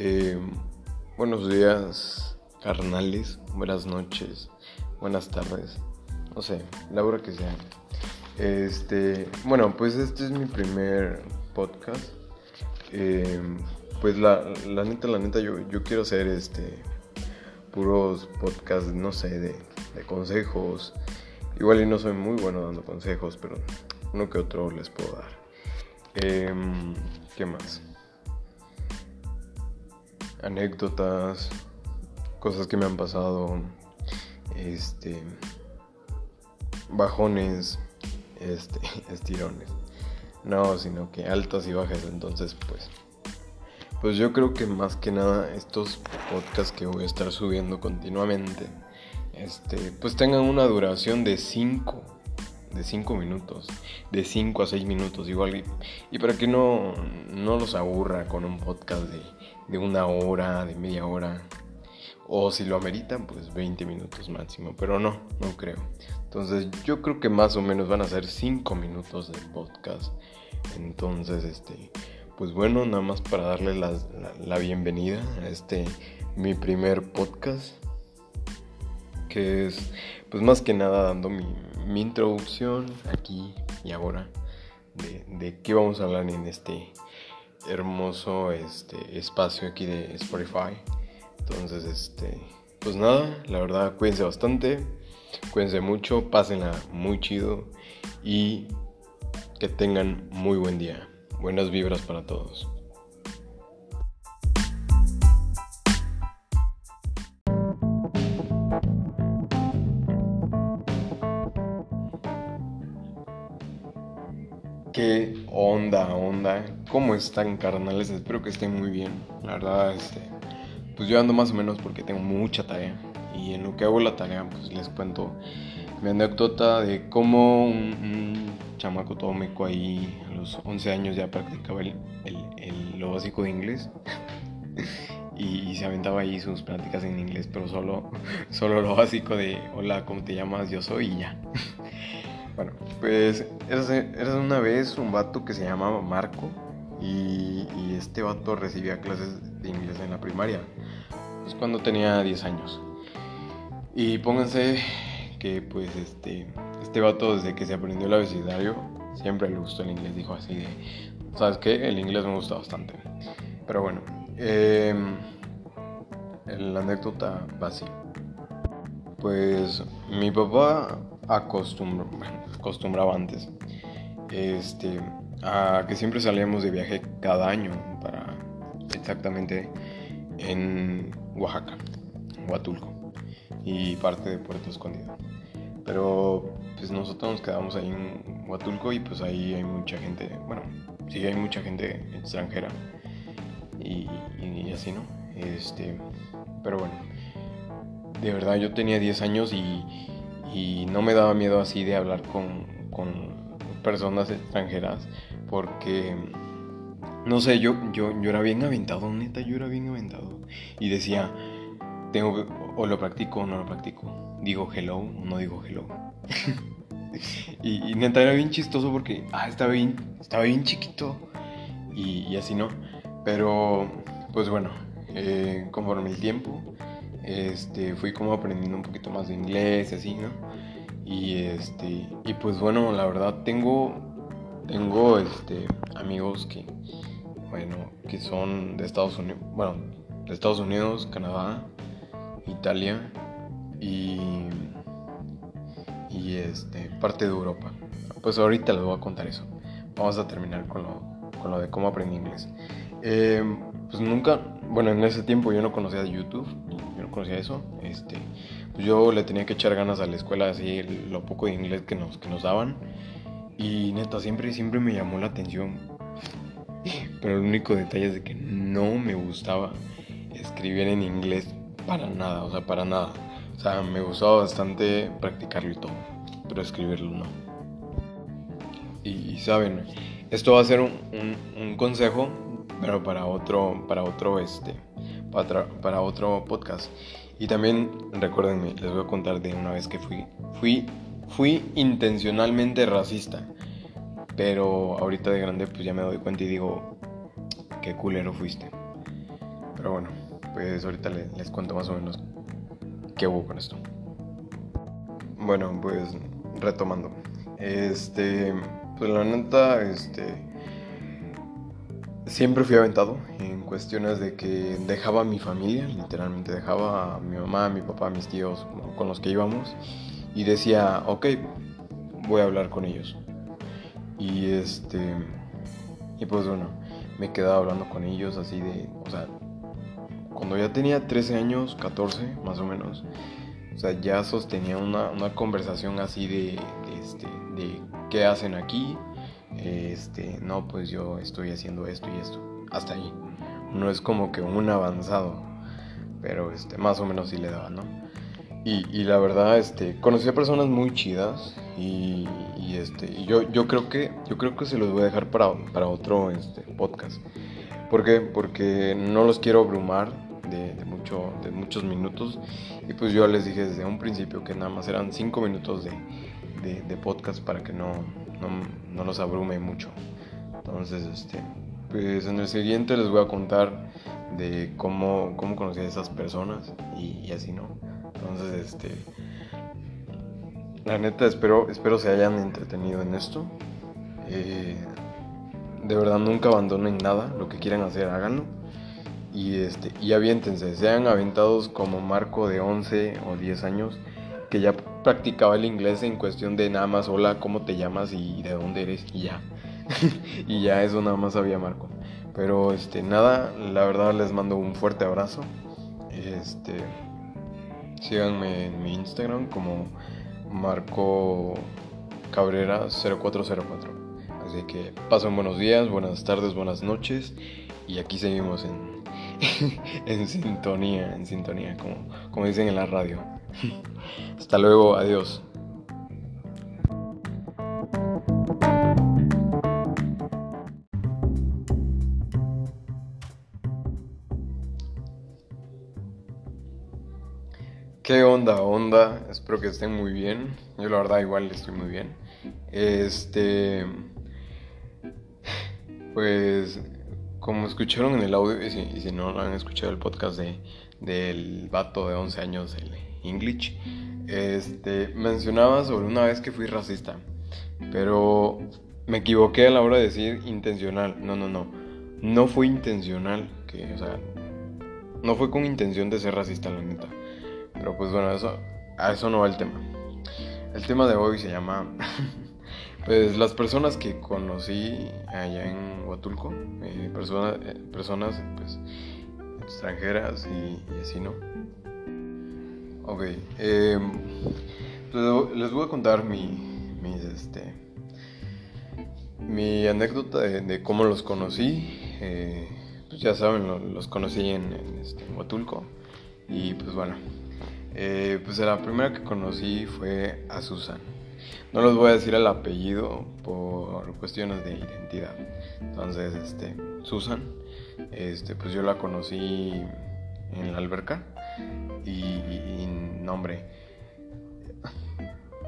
Eh, buenos días, carnales. Buenas noches. Buenas tardes. No sé, la hora que sea. Este, bueno, pues este es mi primer podcast. Eh, pues la, neta, la neta, yo, quiero hacer este puros podcasts, no sé, de, consejos. Igual y no soy muy bueno dando consejos, pero uno que otro les puedo dar. Eh, ¿Qué más? Anécdotas, cosas que me han pasado, este, bajones, este, estirones. No, sino que altas y bajas. Entonces, pues, pues yo creo que más que nada estos podcasts que voy a estar subiendo continuamente, este, pues tengan una duración de 5 de 5 minutos, de 5 a 6 minutos igual. Y, para que no, no los aburra con un podcast de, de una hora, de media hora. O si lo ameritan, pues 20 minutos máximo. Pero no, no creo. Entonces yo creo que más o menos van a ser 5 minutos de podcast. Entonces, este, pues bueno, nada más para darle la, la bienvenida a este mi primer podcast. Que es, pues más que nada dando mi, mi introducción aquí y ahora de, de, qué vamos a hablar en este hermoso este, espacio aquí de Spotify. Entonces, este, pues nada, la verdad, cuídense bastante, cuídense mucho, pásenla muy chido y que tengan muy buen día. Buenas vibras para todos. ¿Cómo están, carnales? Espero que estén muy bien. La verdad, este, pues yo ando más o menos porque tengo mucha tarea. Y en lo que hago la tarea, pues les cuento mi anécdota de cómo un, chamaco todo meco ahí a los 11 años ya practicaba el, el, lo básico de inglés. y, se aventaba ahí sus prácticas en inglés, pero solo, solo lo básico de hola, ¿cómo te llamas? Yo soy y ya. Bueno, pues era una vez un vato que se llamaba Marco y, este vato recibía clases de inglés en la primaria, pues cuando tenía 10 años. Y pónganse que pues este, este vato desde que se aprendió el abecedario siempre le gustó el inglés, dijo así de, ¿sabes qué? El inglés me gusta bastante. Pero bueno, eh, la anécdota va así. Pues mi papá acostumbraba antes este, a que siempre salíamos de viaje cada año para exactamente en Oaxaca, Huatulco y parte de Puerto Escondido. Pero pues nosotros nos quedamos ahí en Huatulco y pues ahí hay mucha gente, bueno, sí hay mucha gente extranjera y, y así, ¿no? Este, pero bueno, de verdad yo tenía 10 años y y no me daba miedo así de hablar con, personas extranjeras porque no sé, yo, yo, yo era bien aventado, neta, yo era bien aventado. Y decía, tengo o lo practico o no lo practico. Digo hello o no digo hello. y, neta era bien chistoso porque, ah, estaba bien, estaba bien chiquito. Y, así no. Pero, pues bueno, eh, conforme el tiempo, este, fui como aprendiendo un poquito más de inglés y así, ¿no? Y este, y pues bueno, la verdad tengo, tengo este, amigos que, bueno, que son de Estados Unidos, bueno, de Estados Unidos, Canadá, Italia y, y este, parte de Europa. Pues ahorita les voy a contar eso. Vamos a terminar con lo, con lo de cómo aprendí inglés. Eh, pues nunca, bueno, en ese tiempo yo no conocía YouTube, conocía eso. Este, pues yo le tenía que echar ganas a la escuela, así lo poco de inglés que nos, que nos daban. Y neta, siempre, siempre me llamó la atención. Pero el único detalle es de que no me gustaba escribir en inglés para nada, o sea, para nada. O sea, me gustaba bastante practicarlo y todo, pero escribirlo no. Y, saben, esto va a ser un, un consejo pero para otro, para otro, este, para, para otro podcast. Y también, recuérdenme, les voy a contar de una vez que fui, fui, fui intencionalmente racista. Pero ahorita de grande, pues ya me doy cuenta y digo, qué culero fuiste. Pero bueno, pues ahorita les, les cuento más o menos qué hubo con esto. Bueno, pues retomando. Este, pues la neta, este, siempre fui aventado en cuestiones de que dejaba a mi familia, literalmente dejaba a mi mamá, a mi papá, a mis tíos con los que íbamos y decía, ok, voy a hablar con ellos. Y este, y pues bueno, me quedaba hablando con ellos así de, o sea, cuando ya tenía 13 años, 14 más o menos, o sea, ya sostenía una, una conversación así de, este, de qué hacen aquí, este, no, pues yo estoy haciendo esto y esto, hasta ahí. No es como que un avanzado, pero este, más o menos sí le daba, ¿no? Y, y la verdad, este, conocí a personas muy chidas y, este, yo, yo creo que, yo creo que se los voy a dejar para, para otro este, podcast. ¿Por qué? Porque no los quiero abrumar de, mucho, de muchos minutos. Y pues yo les dije desde un principio que nada más eran cinco minutos de, de, de podcast para que no, no, los abrume mucho. Entonces, este, pues en el siguiente les voy a contar de cómo, cómo conocí a esas personas y, y así, ¿no? Entonces, este, la neta espero, espero se hayan entretenido en esto. Eh, de verdad nunca abandonen nada, lo que quieran hacer, háganlo. Y, este, y aviéntense, sean aventados como Marco de 11 o 10 años que ya practicaba el inglés en cuestión de nada más hola, cómo te llamas y de dónde eres y ya. y ya eso nada más sabía Marco. Pero este nada, la verdad les mando un fuerte abrazo. Este síganme en mi Instagram como Marco Cabrera 0404. Así que pasen buenos días, buenas tardes, buenas noches y aquí seguimos en en sintonía, en sintonía, como, como dicen en la radio. Hasta luego, adiós. ¿Qué onda, onda? Espero que estén muy bien. Yo la verdad igual estoy muy bien. Este... Pues como escucharon en el audio, y si, no han escuchado el podcast de, del vato de 11 años, el English, este, mencionaba sobre una vez que fui racista, pero me equivoqué a la hora de decir intencional. No, no, no. No fue intencional, o sea, no fue con intención de ser racista, la neta. Pero pues bueno, eso, a eso no va el tema. El tema de hoy se llama Pues las personas que conocí allá en Huatulco, eh, persona, eh, personas pues, extranjeras y, así, ¿no? Ok, eh, les voy a contar mi, mi, este, mi anécdota de, cómo los conocí. Eh, pues ya saben, lo, los conocí este, en, Huatulco. Y pues bueno, eh, pues la primera que conocí fue a Susan. No les voy a decir el apellido por cuestiones de identidad. Entonces, este, Susan, este, pues yo la conocí en la alberca y, y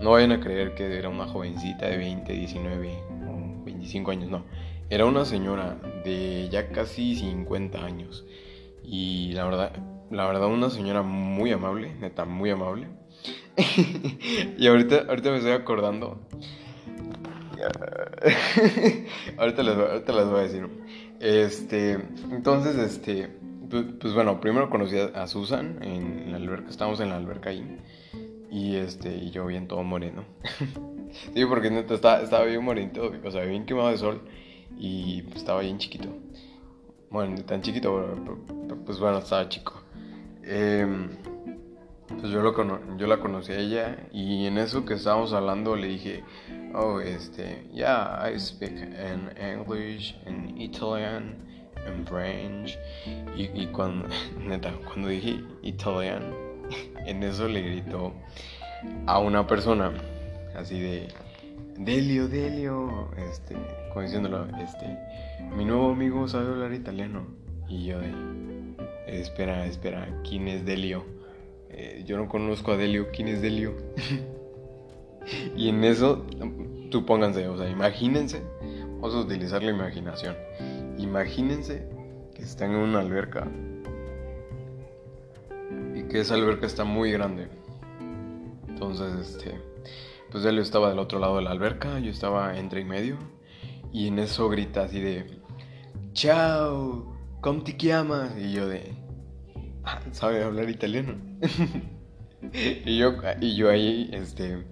no, vayan a creer que era una jovencita de 20, 19 o 25 años, no. Era una señora de ya casi 50 años y la verdad, la verdad una señora muy amable, neta, muy amable y ahorita, ahorita me estoy acordando. ahorita, les, ahorita les voy a decir. Este, entonces, este, pues, pues bueno, primero conocí a, Susan en la alberca, estábamos en la alberca ahí. Y este, y yo bien todo moreno. sí, porque neta estaba, bien morenito, o sea, bien quemado de sol. Y estaba bien chiquito. Bueno, tan chiquito, pues bueno, estaba chico. Eh, pues yo, lo yo la conocí a ella y en eso que estábamos hablando le dije, oh, este, yeah, I speak in English, in Italian, in French. Y, cuando, neta, cuando dije Italian, en eso le gritó a una persona, así de, Delio, Delio, este, como diciéndolo, este, mi nuevo amigo sabe hablar italiano. Y yo de, espera, espera, ¿quién es Delio? Eh, yo no conozco a Delio, ¿quién es Delio? y en eso, supónganse, o sea, imagínense, vamos a utilizar la imaginación. Imagínense que están en una alberca que esa alberca está muy grande. Entonces, este, pues él estaba del otro lado de la alberca, yo estaba entre y medio, y en eso grita así de, chao, ¿cómo te llamas? Y yo de, ah, ¿sabe hablar italiano? y, yo, y yo ahí, este,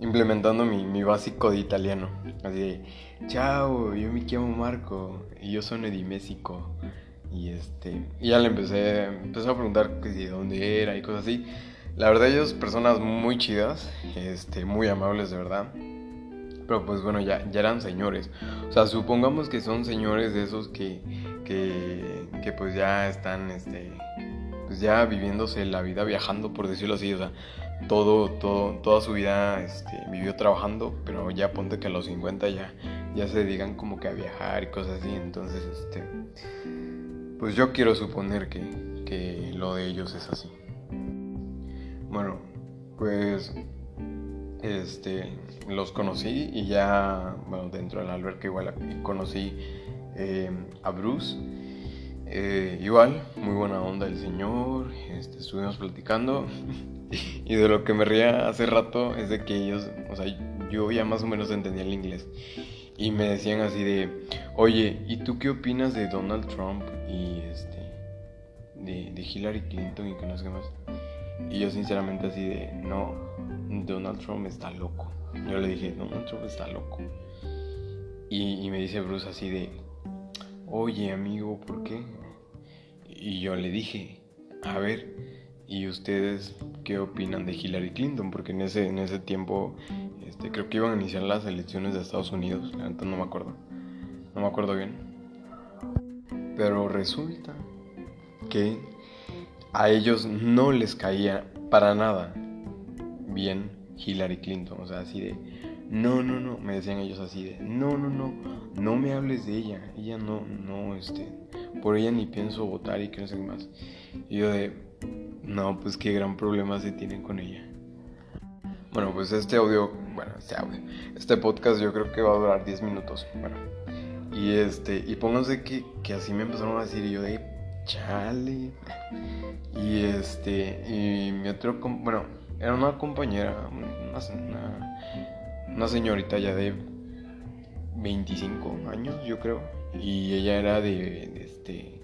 implementando mi, mi, básico de italiano, así de, chao, yo me llamo Marco, y yo soy de México. Y este, y ya le empecé, empecé a preguntar que de dónde era y cosas así. La verdad, ellos personas muy chidas, este, muy amables de verdad. Pero pues bueno, ya, ya eran señores. O sea, supongamos que son señores de esos que, que, que pues ya están, este, pues ya viviéndose la vida viajando, por decirlo así. O sea, todo, todo, toda su vida este, vivió trabajando, pero ya ponte que a los 50 ya, ya se dedican como que a viajar y cosas así. Entonces, este, pues yo quiero suponer que, que lo de ellos es así. Bueno, pues este, los conocí y ya, bueno, dentro del alberca igual conocí eh, a Bruce. Eh, igual, muy buena onda el señor, este, estuvimos platicando y de lo que me ría hace rato es de que ellos, o sea, yo ya más o menos entendía el inglés y me decían así de, oye, ¿y tú qué opinas de Donald Trump y este, de, Hillary Clinton y que no sé qué más? Y yo sinceramente así de, no, Donald Trump está loco. Yo le dije, Donald Trump está loco. Y, me dice Bruce así de, oye amigo, ¿por qué? Y yo le dije, a ver, ¿y ustedes qué opinan de Hillary Clinton? Porque en ese, en ese tiempo este, creo que iban a iniciar las elecciones de Estados Unidos, no me acuerdo, no me acuerdo bien. Pero resulta que a ellos no les caía para nada bien Hillary Clinton. O sea, así de, no, no, no, me decían ellos así de, no, no, no, no me hables de ella. Ella no, no, este, por ella ni pienso votar y que no sé más. Y yo de, no, pues qué gran problema se tienen con ella. Bueno, pues este audio, bueno, este audio, este podcast yo creo que va a durar 10 minutos. Bueno, y este, y pónganse que, que así me empezaron a decir y yo de, chale. Y este, y mi otro, bueno, era una compañera, una, una, señorita ya de 25 años, yo creo. Y ella era de, este,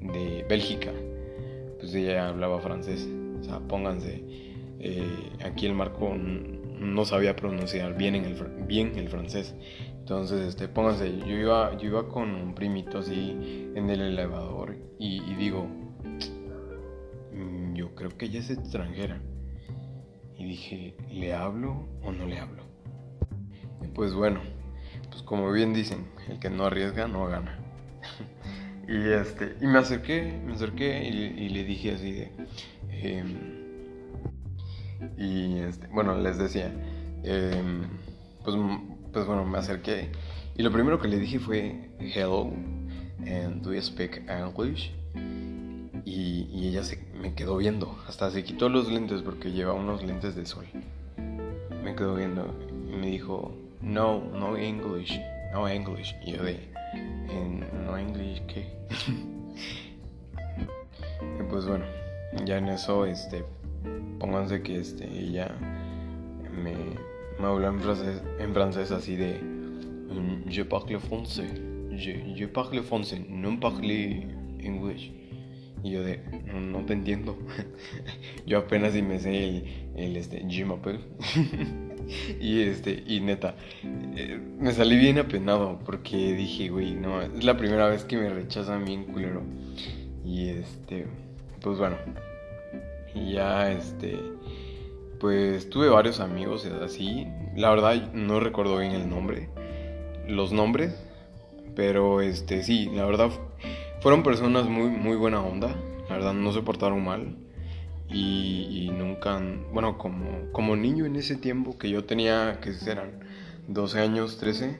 de Bélgica. Pues ella hablaba francés. O sea, pónganse, eh, aquí el Marco no sabía pronunciar bien, en el, bien el francés. Entonces, este, pónganse, yo iba, yo iba con un primito así en el elevador y, digo, mm, yo creo que ella es extranjera. Y dije, ¿le hablo o no le hablo? Pues bueno, pues como bien dicen, el que no arriesga no gana. y este, y me acerqué, me acerqué y, le dije así de, em, y este, bueno, les decía, em, pues pues bueno, me acerqué y lo primero que le dije fue hello and do you speak English? Y, ella se, me quedó viendo, hasta se quitó los lentes porque lleva unos lentes de sol. Me quedó viendo y me dijo, no, no English, no English. Y yo de, no English, ¿qué? y pues bueno, ya en eso, este, pónganse que este, ella me habló en francés, en francés así de mm, Je parle français, je, je parle français, no parle English. Y yo de, no, te entiendo. yo apenas si me sé el, el este, je m'appelle. y este, y neta, eh, me salí bien apenado porque dije, güey, no, es la primera vez que me rechazan bien culero. Y este, pues bueno, y ya este pues tuve varios amigos así. La verdad no recuerdo bien el nombre, los nombres, pero este sí, la verdad fueron personas muy muy buena onda. La verdad no se portaron mal y, nunca, bueno, como como niño en ese tiempo que yo tenía que eran 12 años, 13,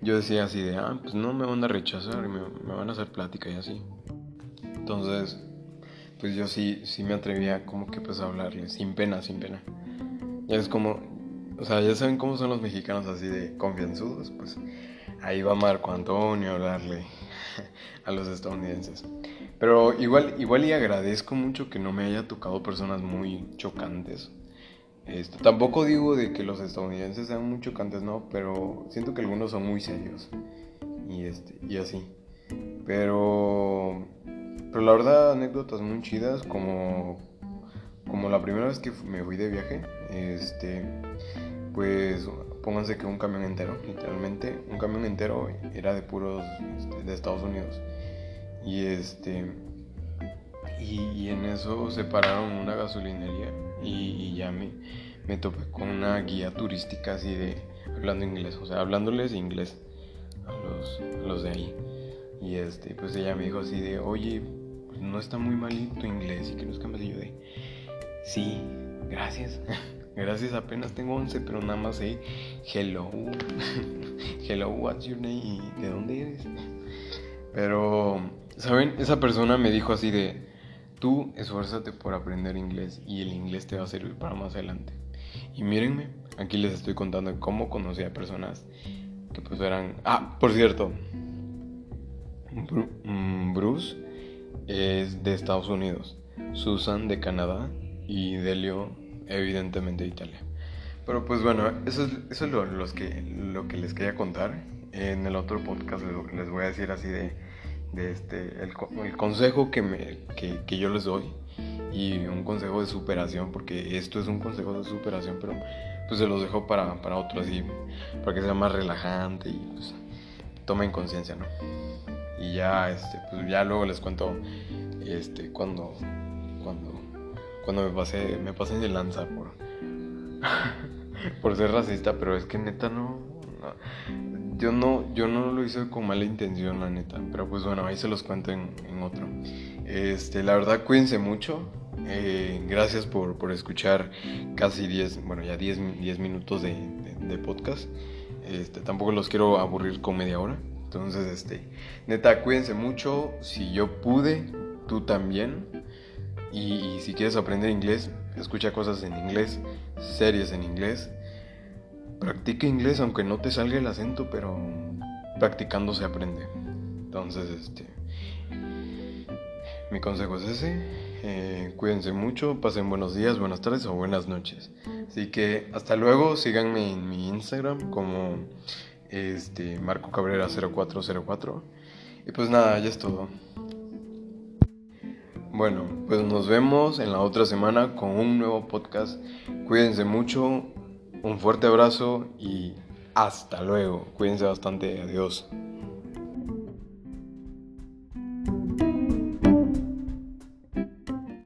yo decía así de, ah, pues no me van a rechazar, me, me van a hacer plática y así. Entonces, pues yo sí, sí me atrevía como que pues a hablarle, sin pena, sin pena. Ya es como, o sea, ya saben cómo son los mexicanos así de confianzudos, pues ahí va Marco Antonio a hablarle a los estadounidenses. Pero igual, igual y agradezco mucho que no me haya tocado personas muy chocantes. Este, tampoco digo de que los estadounidenses sean muy chocantes, no, pero siento que algunos son muy serios. Y, este, y así. Pero, pero la verdad, anécdotas muy chidas, como, como la primera vez que me fui de viaje, este, pues pónganse que un camión entero, literalmente, un camión entero era de puros este, de Estados Unidos. Y este, y, en eso se pararon una gasolinería y, ya me, me topé con una guía turística así de hablando inglés, o sea, hablándoles inglés a los, los de ahí. Y este, pues ella me dijo así de, oye, pues no está muy mal tu inglés y que nos cambies. Y yo de, sí, gracias. gracias, apenas tengo 11, pero nada más sé hello. hello, what's your name? ¿Y de dónde eres? Pero, ¿saben? Esa persona me dijo así de, tú esfuérzate por aprender inglés y el inglés te va a servir para más adelante. Y mírenme, aquí les estoy contando cómo conocí a personas que pues eran... Ah, por cierto, Mm, Bruce es de Estados Unidos, Susan de Canadá y Delio evidentemente de Italia. Pero pues bueno, eso es, eso es lo, los que, lo que les quería contar. En el otro podcast les, voy a decir así de, de este, el, el, consejo que, me, que, que, yo les doy y un consejo de superación, porque esto es un consejo de superación, pero pues se los dejo para, para otros y para que sea más relajante y pues tomen conciencia, ¿no? y ya este pues ya luego les cuento este cuando cuando cuando me pasé me pasé de lanza por por ser racista pero es que neta no, yo no yo no lo hice con mala intención la neta pero pues bueno ahí se los cuento en, otro este la verdad cuídense mucho eh, gracias por, por, escuchar casi 10 bueno ya 10, 10 minutos de, podcast este, tampoco los quiero aburrir con media hora entonces, este, neta, cuídense mucho. Si yo pude, tú también. Y, si quieres aprender inglés, escucha cosas en inglés, series en inglés. Practica inglés aunque no te salga el acento, pero practicando se aprende. Entonces, este, mi consejo es ese. Eh, cuídense mucho, pasen buenos días, buenas tardes o buenas noches. Así que hasta luego, síganme en mi Instagram como este, Marco Cabrera 0404. Y pues nada, ya es todo. Bueno, pues nos vemos en la otra semana con un nuevo podcast. Cuídense mucho, un fuerte abrazo y hasta luego. Cuídense bastante, adiós.